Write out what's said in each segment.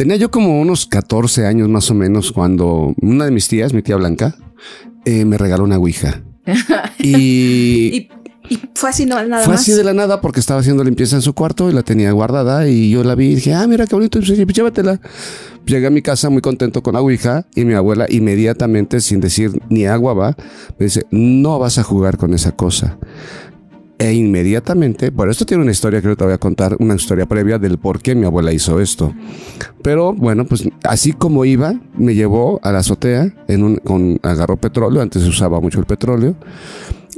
Tenía yo como unos 14 años más o menos cuando una de mis tías, mi tía Blanca, eh, me regaló una Ouija. y, y, fue así no, nada Fue más. así de la nada porque estaba haciendo limpieza en su cuarto y la tenía guardada y yo la vi y dije, ah, mira qué bonito, pues, llévatela. Llegué a mi casa muy contento con la Ouija y mi abuela inmediatamente, sin decir ni agua va, me dice, no vas a jugar con esa cosa. E inmediatamente, bueno, esto tiene una historia que yo te voy a contar, una historia previa del por qué mi abuela hizo esto. Pero bueno, pues así como iba, me llevó a la azotea, en un, con, agarró petróleo, antes se usaba mucho el petróleo,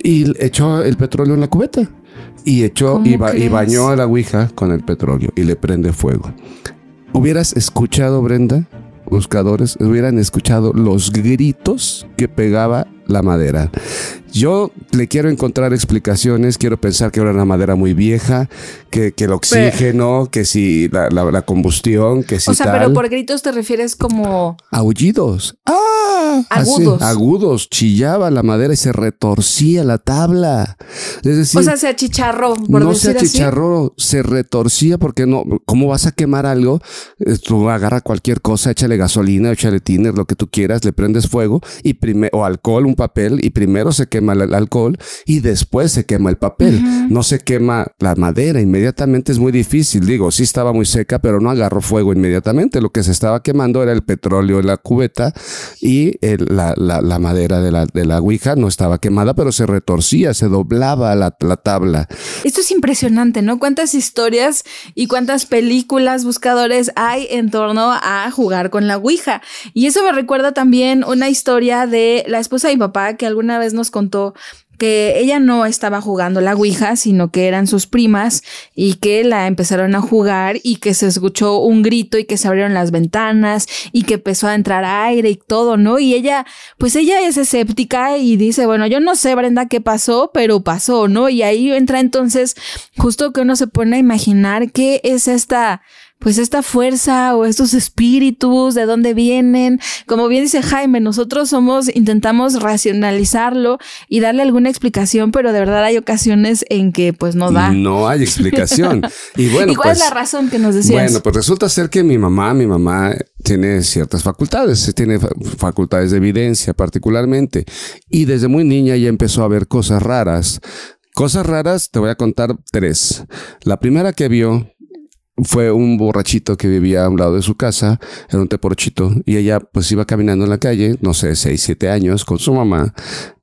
y echó el petróleo en la cubeta. Y echó y, ba y bañó a la Ouija con el petróleo y le prende fuego. ¿Hubieras escuchado, Brenda? Buscadores, hubieran escuchado los gritos que pegaba la madera. Yo le quiero encontrar explicaciones, quiero pensar que era una madera muy vieja, que, que el oxígeno, que si la, la, la, combustión, que si O sea, tal. pero por gritos te refieres como... Aullidos. ¡Ah! Agudos. Así, agudos. Chillaba la madera y se retorcía la tabla. Es decir, o sea, se achicharró. Por no se achicharró, así. se retorcía porque no, ¿cómo vas a quemar algo? Eh, Tú agarra cualquier cosa, échale gasolina, échale tiner, lo que tú quieras, le prendes fuego y o alcohol, un papel, y primero se quema el alcohol y después se quema el papel. Uh -huh. No se quema la madera inmediatamente, es muy difícil. Digo, sí estaba muy seca, pero no agarró fuego inmediatamente. Lo que se estaba quemando era el petróleo en la cubeta y el, la, la, la, madera de la, de la ouija no estaba quemada, pero se retorcía, se doblaba la, la tabla. Esto es impresionante, ¿no? ¿Cuántas historias y cuántas películas, buscadores hay en torno a jugar con la ouija? Y eso me recuerda también una historia de la esposa de mi papá que alguna vez nos contó que ella no estaba jugando la Ouija, sino que eran sus primas y que la empezaron a jugar y que se escuchó un grito y que se abrieron las ventanas y que empezó a entrar aire y todo, ¿no? Y ella, pues ella es escéptica y dice, bueno, yo no sé, Brenda, qué pasó, pero pasó, ¿no? Y ahí entra entonces justo que uno se pone a imaginar qué es esta pues esta fuerza o estos espíritus, de dónde vienen. Como bien dice Jaime, nosotros somos, intentamos racionalizarlo y darle alguna explicación, pero de verdad hay ocasiones en que pues no da. No hay explicación. y bueno, ¿Y cuál pues, es la razón que nos decías? Bueno, pues resulta ser que mi mamá, mi mamá tiene ciertas facultades, tiene facultades de evidencia particularmente. Y desde muy niña ya empezó a ver cosas raras. Cosas raras, te voy a contar tres. La primera que vio fue un borrachito que vivía a un lado de su casa, era un teporochito, y ella pues iba caminando en la calle, no sé, seis, siete años, con su mamá,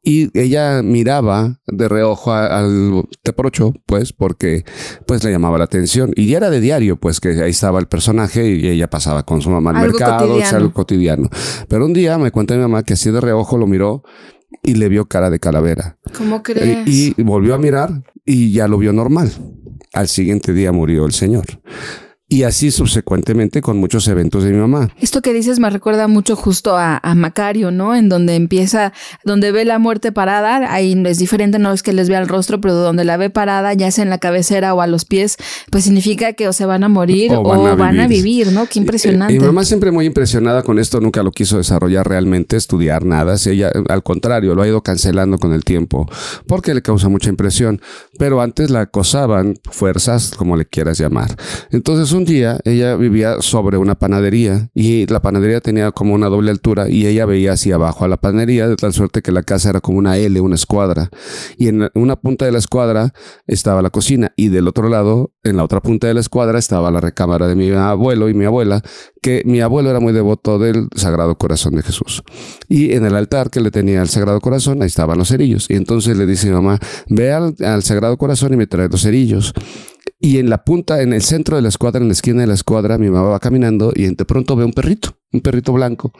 y ella miraba de reojo al teporocho, pues, porque pues le llamaba la atención, y ya era de diario, pues, que ahí estaba el personaje y ella pasaba con su mamá al algo mercado, cotidiano. o sea, algo cotidiano. Pero un día me cuenta mi mamá que así de reojo lo miró y le vio cara de calavera. ¿Cómo crees? Y, y volvió a mirar y ya lo vio normal. Al siguiente día murió el señor. Y así subsecuentemente con muchos eventos de mi mamá. Esto que dices me recuerda mucho justo a, a, Macario, ¿no? En donde empieza, donde ve la muerte parada, ahí es diferente, no es que les vea el rostro, pero donde la ve parada, ya sea en la cabecera o a los pies, pues significa que o se van a morir o, van, o a, van vivir. a, vivir. ¿no? Qué impresionante. Y, y, mi mamá siempre muy impresionada con esto, nunca lo quiso desarrollar realmente, estudiar nada. Ella, al contrario, lo ha ido cancelando con el tiempo, porque le causa mucha impresión. Pero antes la acosaban fuerzas, como le quieras llamar. Entonces, un día ella vivía sobre una panadería y la panadería tenía como una doble altura y ella veía hacia abajo a la panadería de tal suerte que la casa era como una L, una escuadra. Y en una punta de la escuadra estaba la cocina y del otro lado, en la otra punta de la escuadra, estaba la recámara de mi abuelo y mi abuela, que mi abuelo era muy devoto del Sagrado Corazón de Jesús. Y en el altar que le tenía al Sagrado Corazón, ahí estaban los cerillos. Y entonces le dice mi mamá, ve al, al Sagrado Corazón y me trae los cerillos. Y en la punta, en el centro de la escuadra, en la esquina de la escuadra, mi mamá va caminando y de pronto ve un perrito, un perrito blanco.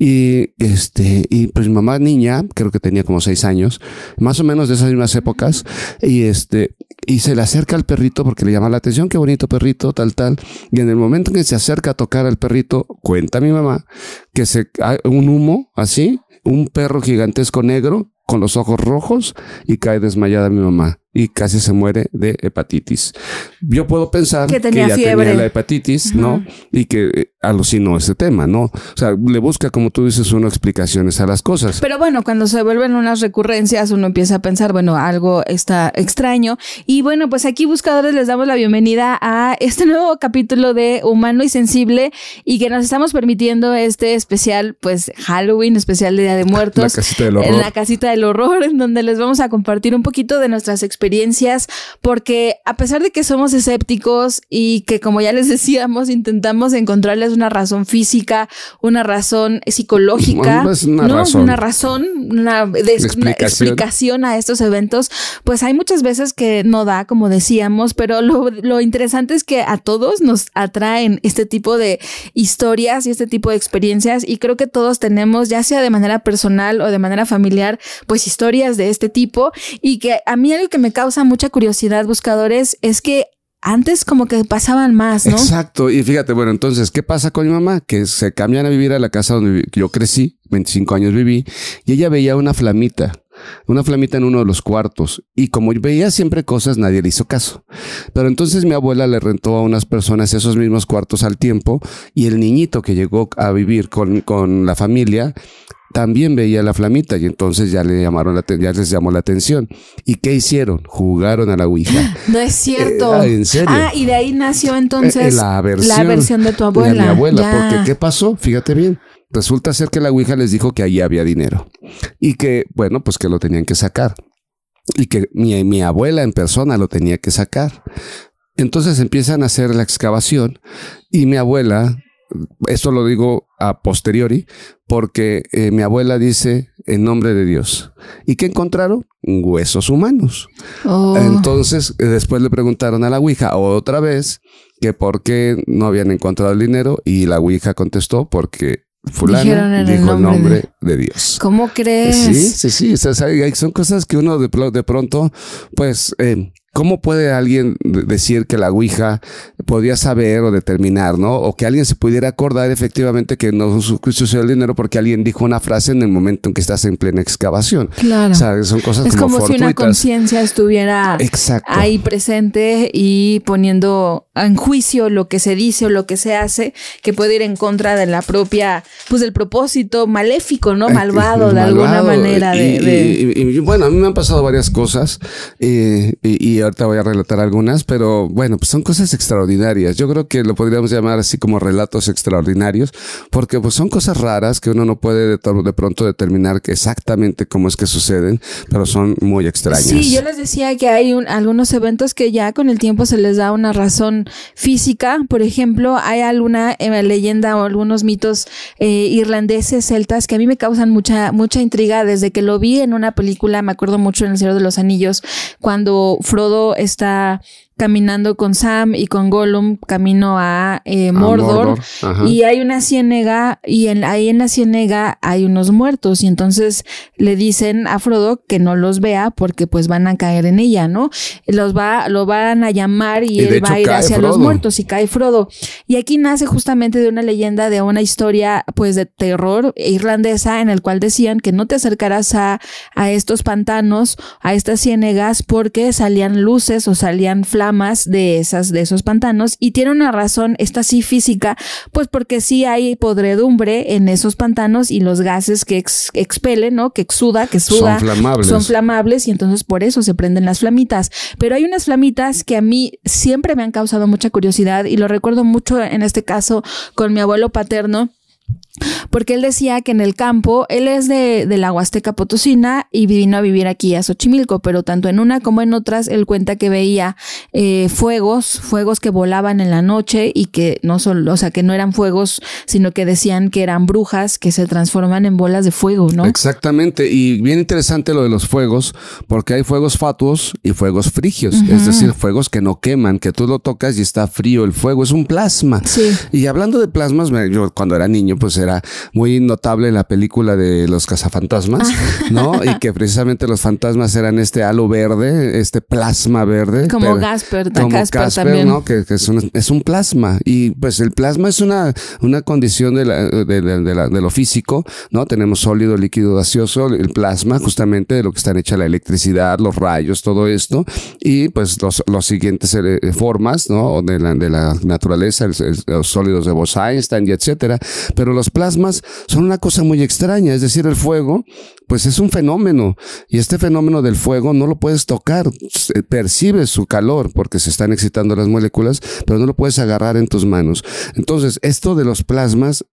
Y este, y pues mi mamá niña, creo que tenía como seis años, más o menos de esas mismas épocas, y este, y se le acerca al perrito porque le llama la atención, qué bonito perrito, tal, tal. Y en el momento en que se acerca a tocar al perrito, cuenta mi mamá que se, un humo así, un perro gigantesco negro con los ojos rojos y cae desmayada mi mamá. Y casi se muere de hepatitis. Yo puedo pensar Que que, tenía ya fiebre. tenía la hepatitis, ¿no? Y que eh, alucinó ese tema, ¿no? O sea, le busca, como tú dices, uno explicaciones a las cosas. Pero bueno, cuando se vuelven unas recurrencias, uno empieza a pensar, bueno, algo está extraño. Y bueno, pues aquí buscadores les damos la bienvenida a este nuevo capítulo de Humano y Sensible y que nos estamos permitiendo este especial, pues Halloween, especial de Día de Muertos. La casita del horror. En la casita del horror, en donde les vamos a compartir un poquito de nuestras experiencias, porque a pesar de que somos escépticos y que como ya les decíamos, intentamos encontrarles una razón física, una razón psicológica, No una ¿no? razón. una razón, una, Explicación. explicación a estos eventos, pues hay muchas veces que no da, como decíamos, pero lo, lo interesante es que a todos nos atraen este tipo de historias y este tipo de experiencias y creo que todos tenemos, ya sea de manera personal o de manera familiar, pues historias de este tipo y que a mí algo que me causa mucha curiosidad, buscadores, es que antes como que pasaban más, ¿no? Exacto. Y fíjate, bueno, entonces, ¿qué pasa con mi mamá? Que se cambian a vivir a la casa donde yo crecí, 25 años viví, y ella veía una flamita. Una flamita en uno de los cuartos. Y como veía siempre cosas, nadie le hizo caso. Pero entonces mi abuela le rentó a unas personas esos mismos cuartos al tiempo. Y el niñito que llegó a vivir con, con la familia también veía la flamita. Y entonces ya le llamaron la, ya les llamó la atención. ¿Y qué hicieron? Jugaron a la Ouija. No es cierto. Eh, ah, ¿en serio? Ah, y de ahí nació entonces Eh, la versión, la versión de tu abuela. De mi abuela, Ya. porque ¿qué pasó? Fíjate bien. Resulta ser que la Ouija les dijo que allí había dinero y que, bueno, pues que lo tenían que sacar y que mi, mi abuela en persona lo tenía que sacar. Entonces empiezan a hacer la excavación y mi abuela, esto lo digo a posteriori, porque eh, mi abuela dice en nombre de Dios. ¿Y qué encontraron? Huesos humanos. Oh. Entonces, eh, después le preguntaron a la Ouija otra vez que por qué no habían encontrado el dinero y la Ouija contestó porque fulano dijo el nombre nombre de, Dios. ¿Cómo crees? Sí, sí, sí. o sea, hay- son cosas que uno de pronto, pues, eh, ¿cómo puede alguien de- decir que la Ouija podía saber o determinar, ¿no? O que alguien se pudiera acordar efectivamente que no su- sucedió el dinero porque alguien dijo una frase en el momento en que estás en plena excavación. Claro. O sea, son cosas es como, como, si una conciencia estuviera Exacto. ahí presente y poniendo en juicio lo que se dice o lo que se hace, que puede ir en contra de la propia, pues del propósito maléfico, ¿no? Malvado, de alguna manera. Y, de- y- y- y, bueno, a mí me han pasado varias cosas eh, y, y ahorita voy a relatar algunas, pero bueno, pues son cosas extraordinarias. Yo creo que lo podríamos llamar así como relatos extraordinarios, porque pues son cosas raras que uno no puede de, to- de pronto determinar exactamente cómo es que suceden, pero son muy extrañas. Sí, yo les decía que hay un- algunos eventos que ya con el tiempo se les da una razón física. Por ejemplo, hay alguna eh, leyenda o algunos mitos eh, irlandeses, celtas, que a mí me causan mucha, mucha intriga desde que lo vi en una película, me acuerdo mucho en El Señor de los Anillos, cuando Frodo está caminando con Sam y con Gollum camino a eh, A Mordor, y hay una ciénega y en, ahí en la ciénega hay unos muertos y entonces le dicen a Frodo que no los vea porque pues van a caer en ella, ¿no? Los va, lo van a llamar y, él va a ir hacia los muertos y cae Frodo. Y aquí nace justamente de una leyenda de una historia pues de terror irlandesa en el cual decían que no te acercarás a, a estos pantanos, a estas ciénegas porque salían luces o salían flamas de esas de esos pantanos y tiene una razón esta sí física, pues porque sí hay podredumbre en esos pantanos y los gases que ex- expelen, ¿no? Que exuda, que suda, Son flamables. son flamables y entonces por eso se prenden las flamitas. Pero hay unas flamitas que a mí siempre me han causado mucha curiosidad y lo recuerdo mucho en este caso con mi abuelo paterno. Porque él decía que en el campo, él es de, de la Huasteca Potosina y vino a vivir aquí a Xochimilco, pero tanto en una como en otras, él cuenta que veía eh, fuegos, fuegos que volaban en la noche y que no solo, o sea, que no eran fuegos, sino que decían que eran brujas que se transforman en bolas de fuego, ¿no? Exactamente, y bien interesante lo de los fuegos, porque hay fuegos fatuos y fuegos frigios, es decir, fuegos que no queman, que tú lo tocas y está frío, el fuego es un plasma. Sí. Y hablando de plasmas, me- yo cuando era niño, pues era muy notable la película de los cazafantasmas, ¿no? Y que precisamente los fantasmas eran este halo verde, este plasma verde. Como Gasper, como Casper, también. ¿no? Que, que es, un, es un plasma. Y pues el plasma es una, una condición de, la, de, de- de la- de lo físico, ¿no? Tenemos sólido, líquido, gaseoso, el plasma, justamente de lo que están hecha la electricidad, los rayos, todo esto. Y pues los, los siguientes eh, formas, ¿no? De la, de la naturaleza, el- el- los sólidos de Bose-Einstein y etcétera. Pero los plasmas son una cosa muy extraña, es decir, el fuego, pues es un fenómeno. Y este fenómeno del fuego no lo puedes tocar, se- percibes su calor porque se están excitando las moléculas, pero no lo puedes agarrar en tus manos. Entonces, esto de los plasmas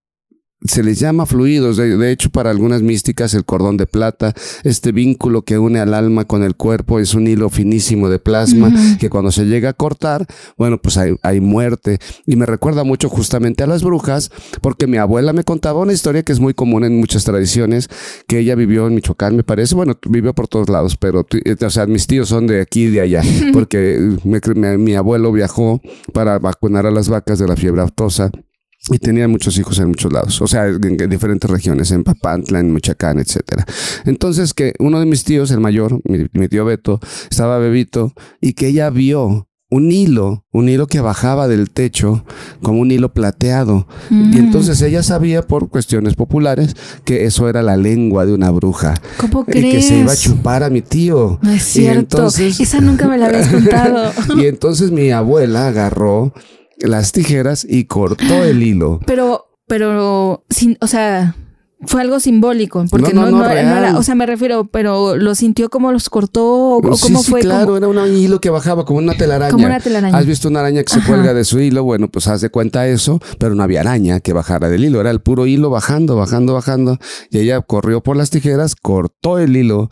se les llama fluidos. De, de hecho, para algunas místicas, el cordón de plata, este vínculo que une al alma con el cuerpo, es un hilo finísimo de plasma que cuando se llega a cortar, bueno, pues hay, hay muerte. Y me recuerda mucho justamente a las brujas, porque mi abuela me contaba una historia que es muy común en muchas tradiciones, que ella vivió en Michoacán, me parece. Bueno, vivió por todos lados, pero, eh, o sea, mis tíos son de aquí y de allá, porque me- mi abuelo viajó para vacunar a las vacas de la fiebre aftosa. Y tenía muchos hijos en muchos lados, o sea, en, en diferentes regiones, en Papantla, en Michoacán, etcétera. Entonces, que uno de mis tíos, el mayor, mi, mi tío Beto, estaba bebito y que ella vio un hilo, un hilo que bajaba del techo como un hilo plateado. Mm. Y entonces ella sabía por cuestiones populares que eso era la lengua de una bruja. ¿Cómo Y crees? que se iba a chupar a mi tío. No es Y cierto. entonces- Esa nunca me la habías contado. y entonces mi abuela agarró las tijeras y cortó el hilo. Pero, pero, sin, o sea, fue algo simbólico, porque No, no, era, o sea, me refiero, pero lo sintió como los cortó o, Sí, cómo sí, fue. claro, como- era un hilo que bajaba como una telaraña. Como una telaraña. ¿Has visto una araña que se cuelga de su hilo? Bueno, pues haz de cuenta eso, pero no había araña que bajara del hilo, era el puro hilo bajando, bajando, bajando. Y ella corrió por las tijeras, cortó el hilo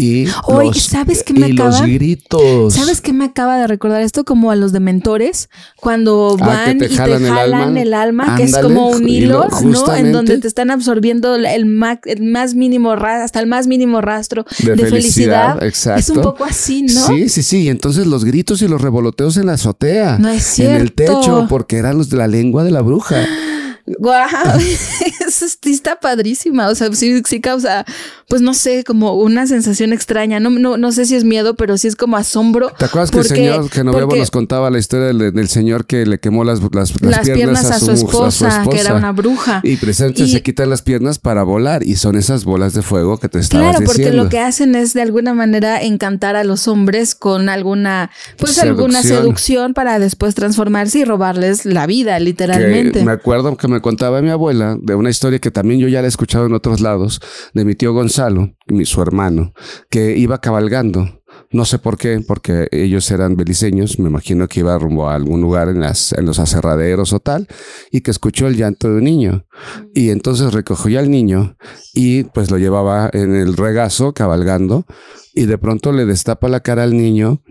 y los, ¿sabes qué me y los acaba? gritos. ¿Sabes qué me acaba de recordar esto? Como a los dementores, cuando Ah, van te y te jalan el alma. el alma, que es como un hilo, ¿no? En donde te están absorbiendo el, ma- el más mínimo hasta el más mínimo rastro De de, felicidad, felicidad. exacto. Es un poco así, ¿no? Sí, sí, sí. Y entonces los gritos y los revoloteos en la azotea. No es En el cierto. techo, porque eran los de la lengua de la bruja. Guau, sí está padrísima. O sea, sí, sí causa, pues no sé, como una sensación extraña. No, no, no sé si es miedo, pero sí es como asombro. ¿Te acuerdas que el Porque- señor Genovevo porque nos contaba la historia del, del señor que le quemó las, las, las las piernas a su, esposa, que era una bruja. Y precisamente Y- se quitan las piernas para volar y son esas bolas de fuego que te estabas Claro, porque diciendo. lo que hacen es de alguna manera encantar a los hombres con alguna, pues alguna Seducción. seducción para después transformarse y robarles la vida, Que literalmente. me acuerdo que me contaba mi abuela de una historia que también yo ya la he escuchado en otros lados, de mi tío Gonzalo, mi, su hermano, que iba cabalgando. No sé por qué, porque ellos eran beliceños, me imagino que iba rumbo a algún lugar en, las, en los aserraderos o tal, y que escuchó el llanto de un niño. Y entonces recogió al niño y pues lo llevaba en el regazo cabalgando, y de pronto le destapa la cara al niño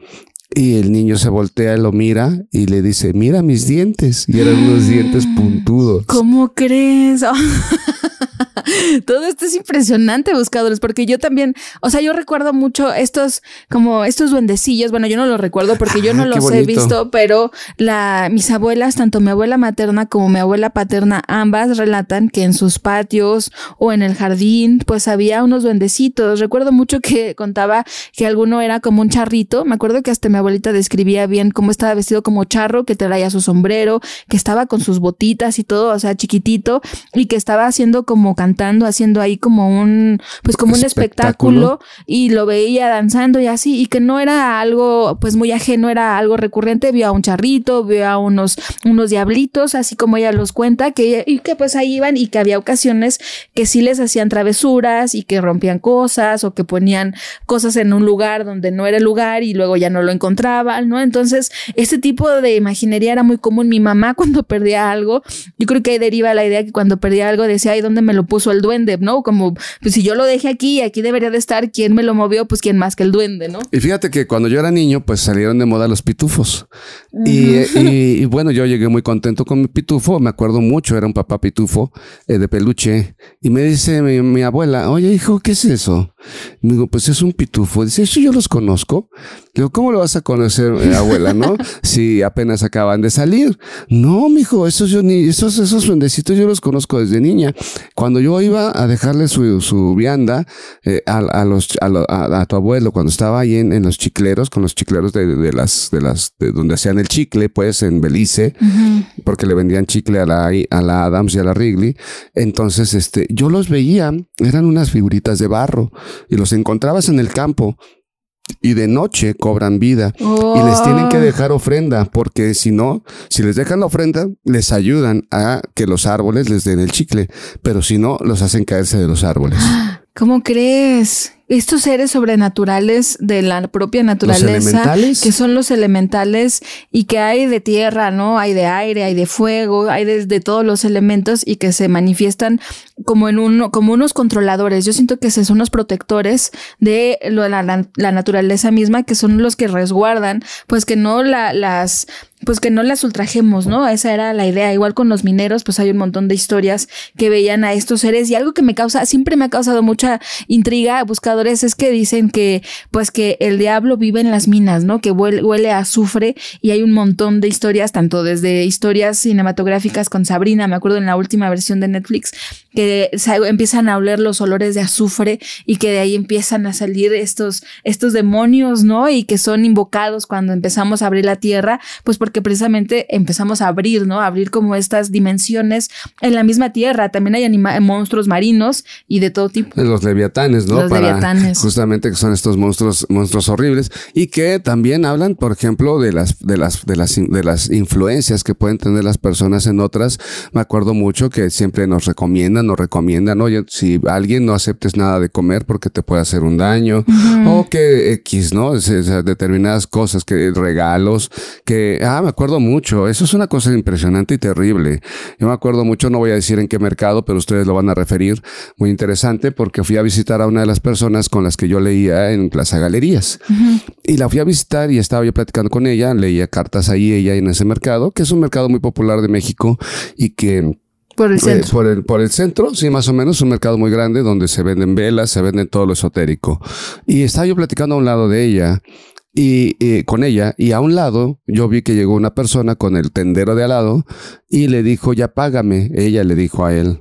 y el niño se voltea, lo mira y le dice, mira mis dientes. Y eran unos dientes puntudos. ¿Cómo crees? Todo esto es impresionante, buscadores, porque yo también, o sea, yo recuerdo mucho estos, como estos duendecillos. Bueno, yo no los recuerdo porque yo no Ah, los he visto, pero la, mis abuelas, tanto mi abuela materna como mi abuela paterna, ambas relatan que en sus patios o en el jardín, pues había unos duendecitos. Recuerdo mucho que contaba que alguno era como un charrito. Me acuerdo que hasta mi abuelita describía bien cómo estaba vestido como charro, que traía su sombrero, que estaba con sus botitas y todo, o sea, chiquitito, y que estaba haciendo como cantando, haciendo ahí como un, pues como un Espectáculo. y lo veía danzando y así, y que no era algo, pues muy ajeno, era algo recurrente, vio a un charrito, vio a unos, unos diablitos, así como ella los cuenta, que, y que pues ahí iban, y que había ocasiones que sí les hacían travesuras y que rompían cosas, o que ponían cosas en un lugar donde no era el lugar y luego ya no lo encontraban, ¿no? Entonces, este tipo de imaginería era muy común. Mi mamá cuando perdía algo, yo creo que ahí deriva la idea que cuando perdía algo decía, ay, ¿dónde me lo puso el duende? ¿No? Como, pues si yo lo dejé aquí, aquí debería de estar, ¿quién me lo movió? Pues quién más que el duende, ¿no? Y fíjate que cuando yo era niño, pues salieron de moda los pitufos. y, y- y bueno, yo llegué muy contento con mi pitufo. Me acuerdo mucho, era un papá pitufo eh, de peluche. Y me dice mi, mi abuela, oye hijo, ¿qué es eso? Me digo, pues es un pitufo. Dice, eso yo los conozco. Digo, ¿cómo lo vas a conocer, eh, abuela, no? si apenas acaban de salir. No, mijo, esos yo ni, esos, esos duendecitos yo los conozco desde niña. Cuando yo iba a dejarle su, su vianda eh, a, los, a, tu abuelo, cuando estaba ahí en, los chicleros, con los chicleros de, de las, de las, de donde hacían el chicle, pues en Belice, porque le vendían chicle a la, a la Adams y a la Wrigley. Entonces, este, yo los veía, eran unas figuritas de barro y los encontrabas en el campo y de noche cobran vida y les tienen que oh. dejar ofrenda porque si no, si les dejan la ofrenda, les ayudan a que los árboles les den el chicle, pero si no, los hacen caerse de los árboles. ¿Cómo crees? estos seres sobrenaturales de la propia naturaleza, que son los elementales y que hay de tierra, ¿no? Hay de aire, hay de fuego, hay de, todos los elementos y que se manifiestan como en uno, como unos controladores. Yo siento que son los protectores de la, la, naturaleza misma, que son los que resguardan, pues que no la, las pues que no las ultrajemos, ¿no? Esa era la idea. Igual con los mineros, pues hay un montón de historias que veían a estos seres y algo que me causa, siempre me ha causado mucha intriga, buscado es que dicen que, pues que el diablo vive en las minas, ¿no? Que huele, a azufre y hay un montón de historias, tanto desde historias cinematográficas con Sabrina, me acuerdo en la última versión de Netflix, que empiezan a oler los olores de azufre y que de ahí empiezan a salir estos, estos demonios, ¿no? Y que son invocados cuando empezamos a abrir la tierra, pues porque precisamente empezamos a abrir, ¿no? A abrir como estas dimensiones en la misma tierra. También hay monstruos marinos y de todo tipo. Los leviatanes, ¿no? Los leviatanes Justamente que son estos monstruos, monstruos horribles y que también hablan, por ejemplo, de las, de las, de las, de las influencias que pueden tener las personas en otras. Me acuerdo mucho que siempre nos recomiendan, nos recomiendan, oye, si alguien no aceptes nada de comer porque te puede hacer un daño o que X, ¿no? determinadas cosas, que regalos, que, ah, me acuerdo mucho. Eso es una cosa impresionante y terrible. Yo me acuerdo mucho, no voy a decir en qué mercado, pero ustedes lo van a referir. Muy interesante porque fui a visitar a una de las personas con las que yo leía en Plaza Galerías. Y la fui a visitar y estaba yo platicando con ella, leía cartas ahí ella en ese mercado, que es un mercado muy popular de México y que por el eh, centro. por, el, por el centro, sí, más o menos, un mercado muy grande donde se venden velas, se venden todo lo esotérico. Y estaba yo platicando a un lado de ella y con ella y a un lado yo vi que llegó una persona con el tendero de al lado y le dijo ya págame ella le dijo a él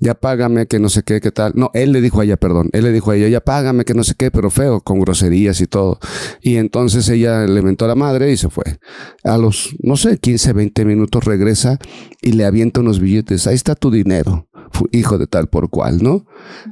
ya págame, que no sé qué, qué tal. No, él le dijo a ella, perdón, él le dijo a ella, ya págame, que no sé qué, pero feo, con groserías y todo. Y entonces ella le mentó a la madre y se fue. A los, no sé, 15, 20 minutos regresa y le avienta unos billetes. Ahí está tu dinero, hijo de tal por cual, ¿no?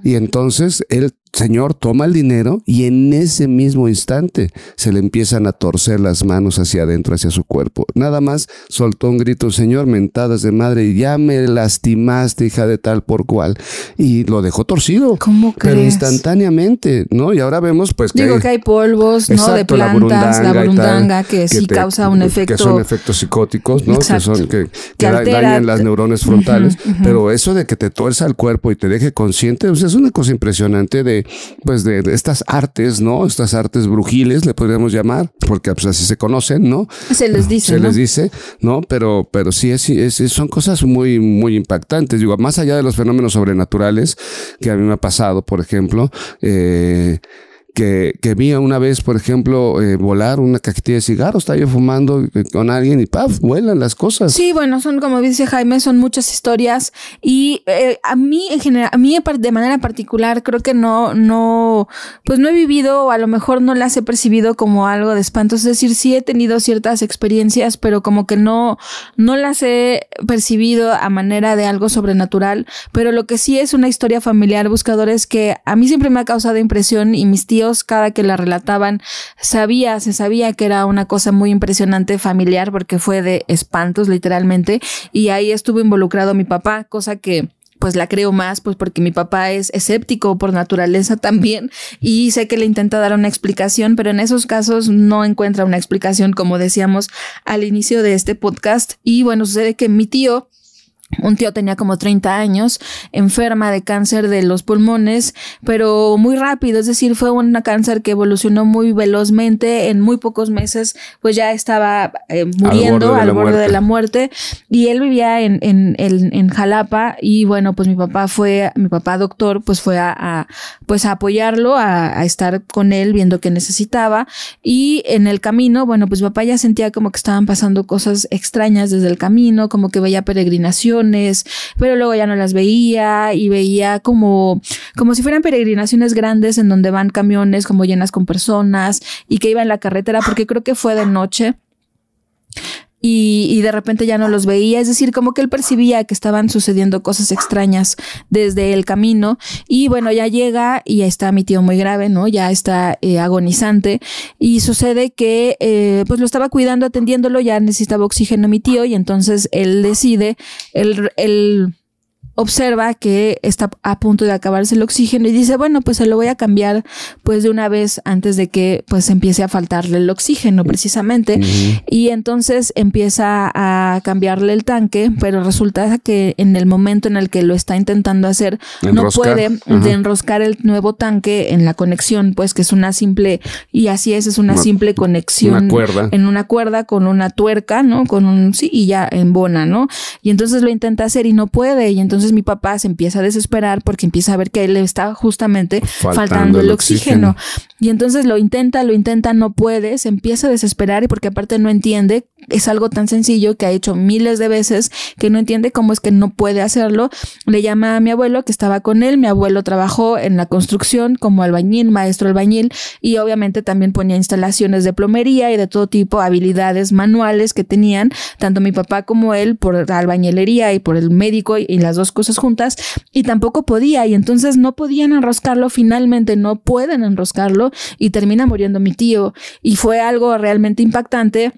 Y entonces él Señor toma el dinero y en ese mismo instante se le empiezan a torcer las manos hacia adentro, hacia su cuerpo. Nada más soltó un grito, Señor, mentadas de madre, y ya me lastimaste, hija de tal por cual. Y lo dejó torcido. ¿Cómo crees? Pero instantáneamente, ¿no? Y ahora vemos, pues que. Digo que hay polvos, ¿no? De plantas, la burundanga, que, sí causa un efecto. Que son efectos psicóticos, ¿no? Que son, que, dañan las neuronas frontales. Pero eso de que te tuerza el cuerpo y te deje consciente, pues, es una cosa impresionante de pues de, estas artes, ¿no? Estas artes brujiles, le podríamos llamar, porque pues así se conocen, ¿no? Se les dice. Se les dice, ¿no? Pero, pero sí, es, es, son cosas muy, muy impactantes. Digo, más allá de los fenómenos sobrenaturales que a mí me ha pasado, por ejemplo, eh, que, que vi una vez, por ejemplo, eh, volar una cajetilla de cigarros, estaba yo fumando eh, con alguien y ¡paf! vuelan las cosas. Sí, bueno, son como dice Jaime, son muchas historias y eh, a mí en general, a mí de manera particular creo que no, no, pues no he vivido o a lo mejor no las he percibido como algo de espanto, es decir, sí he tenido ciertas experiencias, pero como que no, no las he percibido a manera de algo sobrenatural, pero lo que sí es una historia familiar, buscadores, que a mí siempre me ha causado impresión y mis tíos cada que la relataban, sabía, se sabía que era una cosa muy impresionante familiar porque fue de espantos literalmente. Y ahí estuvo involucrado mi papá, cosa que pues la creo más, pues porque mi papá es escéptico por naturaleza también y sé que le intenta dar una explicación, pero en esos casos no encuentra una explicación como decíamos al inicio de este podcast. Y bueno, sucede que mi tío un tío tenía como 30 años, enferma de cáncer de los pulmones, pero muy rápido, es decir, fue un cáncer que evolucionó muy velozmente, en muy pocos meses pues ya estaba eh, muriendo al borde, de, la muerte y él vivía en, en, en, Jalapa y bueno, pues mi papá fue, mi papá doctor, pues fue a, pues a apoyarlo, a, a, estar con él viendo que necesitaba y en el camino, bueno, pues mi papá ya sentía como que estaban pasando cosas extrañas desde el camino, como que veía peregrinación, pero luego ya no las veía y veía como, como si fueran peregrinaciones grandes en donde van camiones como llenas con personas y que iba en la carretera porque creo que fue de noche y, de repente ya no los veía, es decir, como que él percibía que estaban sucediendo cosas extrañas desde el camino. Y bueno, ya llega y ya está mi tío muy grave, ¿no? Ya está eh, agonizante. Y sucede que eh, pues lo estaba cuidando, atendiéndolo, ya necesitaba oxígeno mi tío y entonces él decide, el él observa que está a punto de acabarse el oxígeno y dice, bueno, pues se lo voy a cambiar pues de una vez antes de que pues empiece a faltarle el oxígeno precisamente. Y entonces empieza a cambiarle el tanque, pero resulta que en el momento en el que lo está intentando hacer, no puede de enroscar el nuevo tanque en la conexión, pues que es una simple, y así es, es una, simple conexión en una cuerda con una tuerca, ¿no? Con un, sí, y ya en bona, ¿no? Y entonces lo intenta hacer y no puede, y entonces mi papá se empieza a desesperar porque empieza a ver que él le está justamente faltando, el oxígeno. Y entonces lo intenta, lo intenta, no puede, se empieza a desesperar y porque aparte no entiende, es algo tan sencillo que ha hecho miles de veces que no entiende cómo es que no puede hacerlo. Le llama a mi abuelo que estaba con él, mi abuelo trabajó en la construcción como albañil, maestro albañil y obviamente también ponía instalaciones de plomería y de todo tipo, habilidades manuales que tenían tanto mi papá como él por la albañilería y por el médico y las dos cosas juntas y tampoco podía y entonces no podían enroscarlo, finalmente no pueden enroscarlo y termina muriendo mi tío y fue algo realmente impactante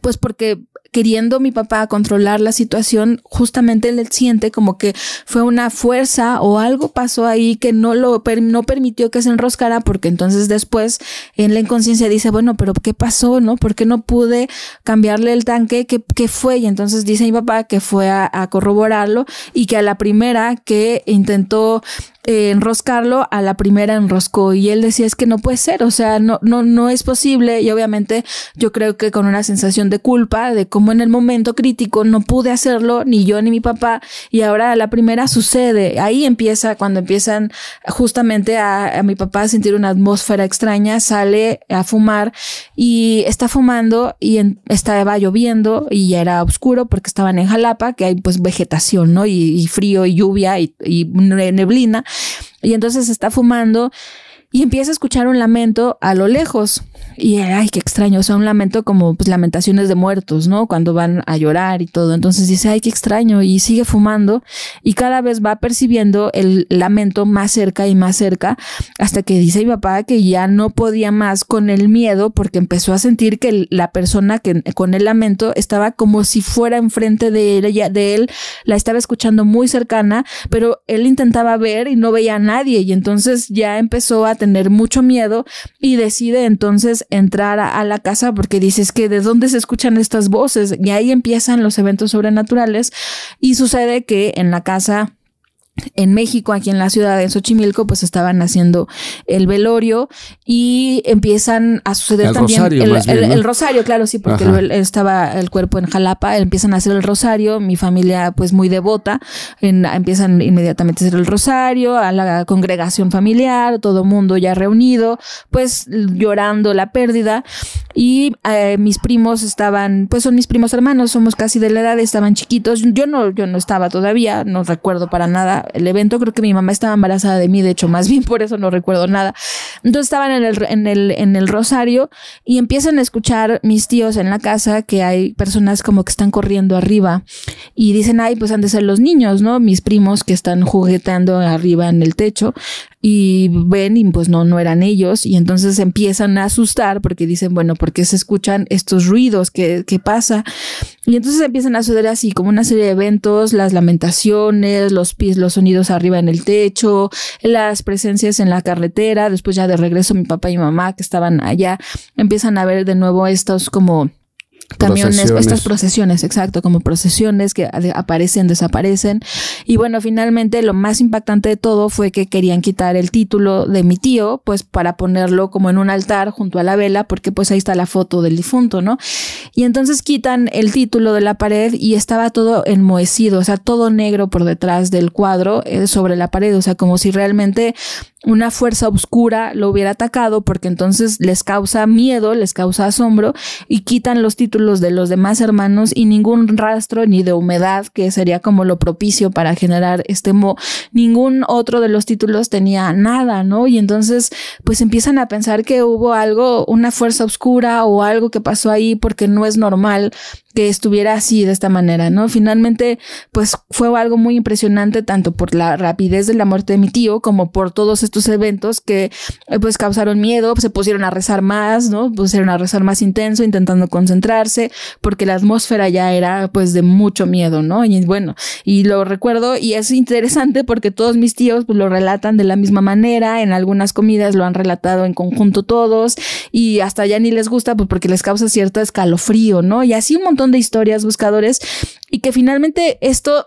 pues porque queriendo mi papá controlar la situación, justamente él siente como que fue una fuerza o algo pasó ahí que no lo no permitió que se enroscara porque entonces después en la inconsciencia dice, bueno, pero ¿qué pasó? ¿No? ¿Por qué no pude cambiarle el tanque? ¿Qué, qué fue? Y entonces dice mi papá que fue a, a corroborarlo y que a la primera que intentó eh, enroscarlo, a la primera enroscó y él decía es que no puede ser, o sea, no, no, no es posible y obviamente yo creo que con una sensación de culpa de cómo en el momento crítico no pude hacerlo, ni yo ni mi papá, y ahora a la primera sucede, ahí empieza cuando empiezan justamente a, mi papá a sentir una atmósfera extraña, sale a fumar y está fumando y estaba lloviendo y ya era oscuro porque estaban en Jalapa, que hay pues vegetación, ¿no? Y, frío y lluvia y neblina. Y entonces está fumando y empieza a escuchar un lamento a lo lejos. Y ay, qué extraño, o sea, un lamento como pues lamentaciones de muertos, ¿no? Cuando van a llorar y todo. Entonces dice, ay, qué extraño, y sigue fumando y cada vez va percibiendo el lamento más cerca y más cerca hasta que dice mi papá que ya no podía más con el miedo porque empezó a sentir que la persona que con el lamento estaba como si fuera enfrente de ella, de él, la estaba escuchando muy cercana, pero él intentaba ver y no veía a nadie y entonces ya empezó a tener mucho miedo y decide entonces entrar a, la casa porque dices que de dónde se escuchan estas voces y ahí empiezan los eventos sobrenaturales y sucede que en la casa en México, aquí en la ciudad de Xochimilco, pues estaban haciendo el velorio y empiezan a suceder también el, rosario, claro, sí, porque estaba el cuerpo en Jalapa, empiezan a hacer el rosario, mi familia pues muy devota, empiezan inmediatamente a hacer el rosario, a la congregación familiar, todo mundo ya reunido, pues llorando la pérdida y eh, mis primos estaban, pues son mis primos hermanos, somos casi de la edad, estaban chiquitos, yo no, yo no estaba todavía, no recuerdo para nada el evento. Creo que mi mamá estaba embarazada de mí, de hecho, más bien por eso no recuerdo nada. Entonces estaban en el, en el, en el rosario y empiezan a escuchar mis tíos en la casa que hay personas como que están corriendo arriba y dicen, ay, pues han de ser los niños, ¿no? Mis primos que están jugueteando arriba en el techo y ven y pues no, no eran ellos y entonces empiezan a asustar porque dicen, bueno, ¿por qué se escuchan estos ruidos? ¿Qué, qué pasa? Y entonces empiezan a suceder así como una serie de eventos, las lamentaciones, los pies, los sonidos arriba en el techo, las presencias en la carretera, después ya de regreso mi papá y mamá que estaban allá, empiezan a ver de nuevo estos como camiones, estas procesiones, exacto, como procesiones que aparecen, desaparecen. Y bueno, finalmente lo más impactante de todo fue que querían quitar el título de mi tío, pues para ponerlo como en un altar junto a la vela, porque pues ahí está la foto del difunto, ¿no? Y entonces quitan el título de la pared y estaba todo enmohecido, o sea, todo negro por detrás del cuadro eh, sobre la pared, o sea, como si realmente una fuerza oscura lo hubiera atacado porque entonces les causa miedo, les causa asombro y quitan los títulos de los demás hermanos y ningún rastro ni de humedad que sería como lo propicio para generar este mo ningún otro de los títulos tenía nada, ¿no? Y entonces pues empiezan a pensar que hubo algo, una fuerza oscura o algo que pasó ahí porque no es normal que estuviera así de esta manera, ¿no? Finalmente, pues fue algo muy impresionante tanto por la rapidez de la muerte de mi tío como por todos estos eventos que eh, pues causaron miedo, se pusieron a rezar más, ¿no? Pusieron a rezar más intenso, intentando concentrarse, porque la atmósfera ya era pues de mucho miedo, ¿no? Y bueno, y lo recuerdo y es interesante porque todos mis tíos pues lo relatan de la misma manera, en algunas comidas lo han relatado en conjunto todos y hasta ya ni les gusta pues porque les causa cierto escalofrío, ¿no? Y así un montón de historias buscadores y que finalmente esto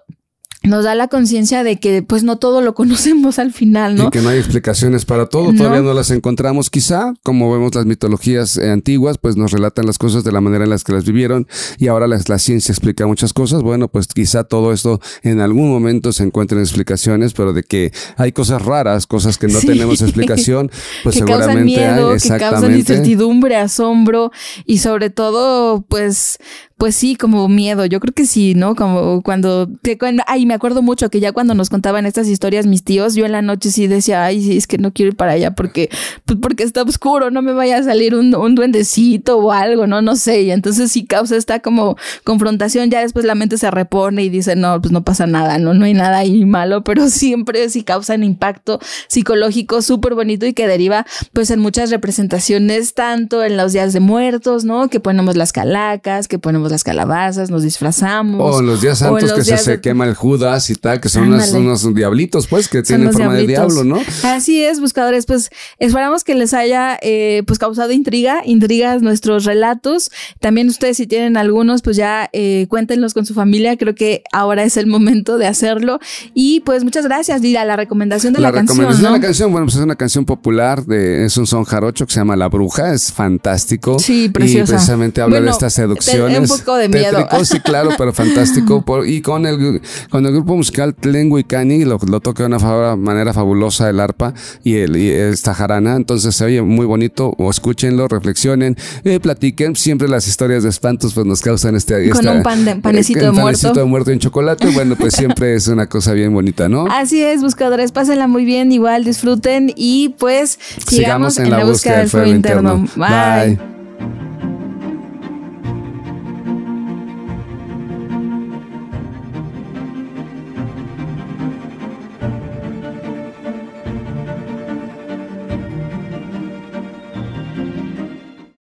nos da la conciencia de que pues no todo lo conocemos al final, ¿no? Y que no hay explicaciones para todo, todavía no las encontramos. Quizá, como vemos las mitologías eh, antiguas, pues nos relatan las cosas de la manera en las que las vivieron y ahora la, la, ciencia explica muchas cosas, bueno, pues quizá todo esto en algún momento se encuentren explicaciones, pero de que hay cosas raras, cosas que no tenemos explicación, pues que seguramente causan miedo, hay, que causan incertidumbre, asombro y sobre todo pues pues sí, como miedo. Yo creo que sí, ¿no? Como cuando, te, ay, me acuerdo mucho que ya cuando nos contaban estas historias mis tíos, yo en la noche sí decía, ay, sí, es que no quiero ir para allá porque, pues porque está oscuro, no me vaya a salir un, un duendecito o algo, ¿no? No sé. Y entonces sí causa esta como confrontación. Ya después la mente se repone y dice, no, pues no pasa nada, no, no hay nada ahí malo, pero siempre sí causan impacto psicológico súper bonito y que deriva pues en muchas representaciones, tanto en los días de muertos, ¿no? Que ponemos las calacas, que ponemos las calabazas, nos disfrazamos. O los días santos que se, quema el Judas y tal, que son unos, diablitos, pues, que tienen forma de diablo, ¿no? Así es, buscadores, pues esperamos que les haya eh, pues causado intriga, intrigas nuestros relatos. También ustedes si tienen algunos, pues ya eh, cuéntenlos con su familia. Creo que ahora es el momento de hacerlo. Y pues muchas gracias, Dira, la recomendación de la, canción. La recomendación de la canción, bueno, pues es una canción popular, de, es un son jarocho que se llama La Bruja, es fantástico. Sí, preciosa. Y precisamente habla de estas seducciones de miedo. sí, claro, pero fantástico. y con el, con el grupo musical Tlengu y Cani lo, lo toca de una manera fabulosa el arpa y, el, esta jarana. Entonces se oye muy bonito. O escúchenlo, reflexionen, eh, platiquen. Siempre las historias de espantos pues nos causan este... Con un pan de, panecito de muerto. panecito de muerto en chocolate. Bueno, pues siempre es una cosa bien bonita, ¿no? Así es, buscadores. Pásenla muy bien, igual disfruten y pues sigamos, en, la, búsqueda, del fuego interno. Bye.